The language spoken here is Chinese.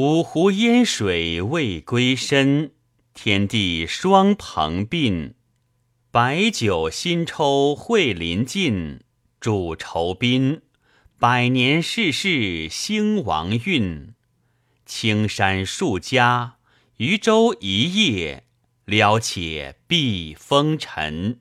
五湖烟水未归身，天地双蓬鬓。白酒新抽会临近，主酬宾。百年世事兴亡运，青山数家，渔舟一叶，了且避风尘。